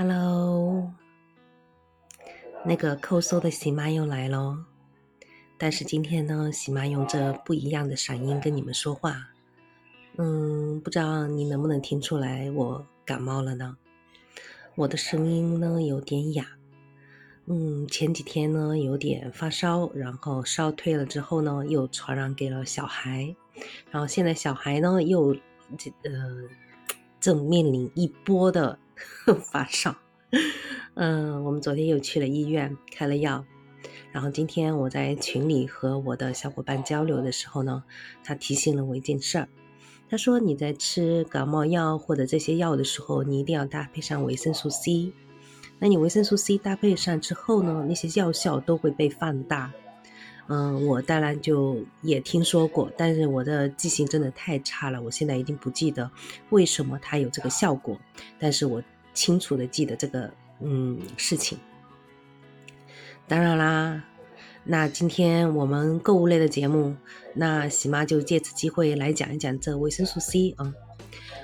Hello，那个抠搜的喜妈又来喽。但是今天呢，喜妈用这不一样的嗓音跟你们说话。嗯，不知道你能不能听出来我感冒了呢？我的声音呢有点哑。嗯，前几天呢有点发烧，然后烧退了之后呢，又传染给了小孩，然后现在小孩呢又这呃正面临一波的。发烧，嗯，我们昨天又去了医院开了药，然后今天我在群里和我的小伙伴交流的时候呢，他提醒了我一件事儿，他说你在吃感冒药或者这些药的时候，你一定要搭配上维生素 C，那你维生素 C 搭配上之后呢，那些药效都会被放大。嗯，我当然就也听说过，但是我的记性真的太差了，我现在已经不记得为什么它有这个效果，但是我清楚的记得这个嗯事情。当然啦，那今天我们购物类的节目，那喜妈就借此机会来讲一讲这维生素 C 啊，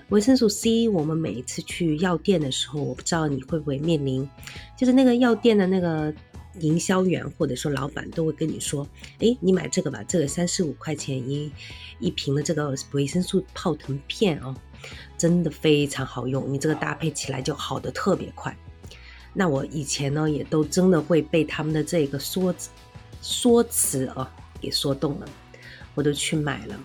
维生素 C，我们每一次去药店的时候，我不知道你会不会面临，就是那个药店的那个。营销员或者说老板都会跟你说：“哎，你买这个吧，这个三十五块钱一一瓶的这个维生素泡腾片哦，真的非常好用，你这个搭配起来就好的特别快。”那我以前呢，也都真的会被他们的这个说说辞啊给说动了，我都去买了。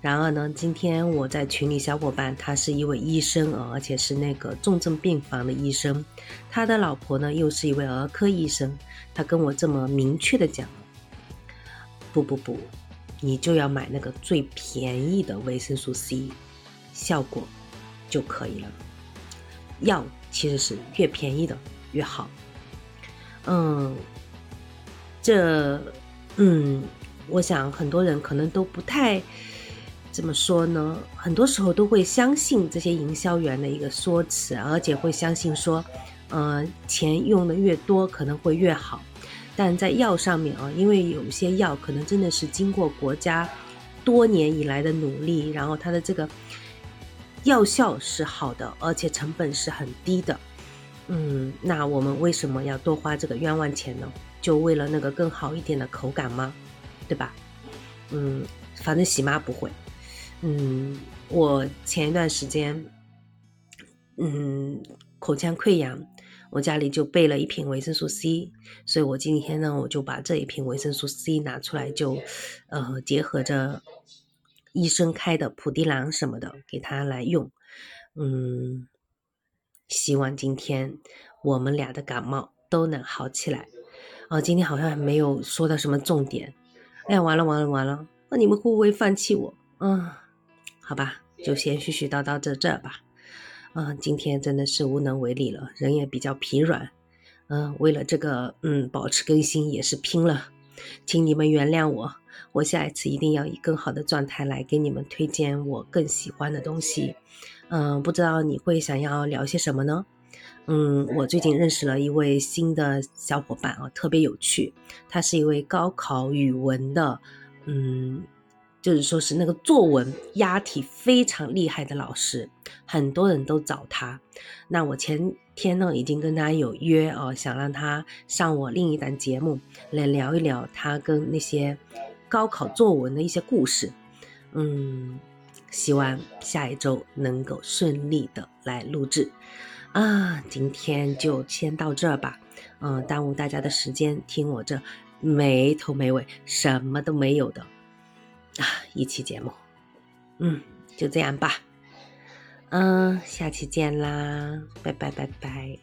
然而呢，今天我在群里小伙伴，他是一位医生，而且是那个重症病房的医生，他的老婆呢又是一位儿科医生，他跟我这么明确的讲不不不，你就要买那个最便宜的维生素 C，效果就可以了。药其实是越便宜的越好。嗯，这嗯，我想很多人可能都不太。怎么说呢？很多时候都会相信这些营销员的一个说辞，而且会相信说，呃，钱用的越多可能会越好。但在药上面啊，因为有些药可能真的是经过国家多年以来的努力，然后它的这个药效是好的，而且成本是很低的。嗯，那我们为什么要多花这个冤枉钱呢？就为了那个更好一点的口感吗？对吧？嗯，反正喜妈不会。嗯，我前一段时间，嗯，口腔溃疡，我家里就备了一瓶维生素 C，所以我今天呢，我就把这一瓶维生素 C 拿出来，就，呃，结合着医生开的普地朗什么的，给他来用。嗯，希望今天我们俩的感冒都能好起来。哦，今天好像没有说到什么重点。哎呀，完了完了完了，那你们会不会放弃我？嗯。好吧，就先絮絮叨叨这这吧。嗯，今天真的是无能为力了，人也比较疲软。嗯，为了这个，嗯，保持更新也是拼了，请你们原谅我。我下一次一定要以更好的状态来给你们推荐我更喜欢的东西。嗯，不知道你会想要聊些什么呢？嗯，我最近认识了一位新的小伙伴啊，特别有趣。他是一位高考语文的，嗯。就是说是那个作文押题非常厉害的老师，很多人都找他。那我前天呢已经跟他有约哦，想让他上我另一档节目来聊一聊他跟那些高考作文的一些故事。嗯，希望下一周能够顺利的来录制。啊，今天就先到这儿吧。嗯，耽误大家的时间，听我这没头没尾、什么都没有的。啊，一期节目，嗯，就这样吧，嗯，下期见啦，拜拜拜拜。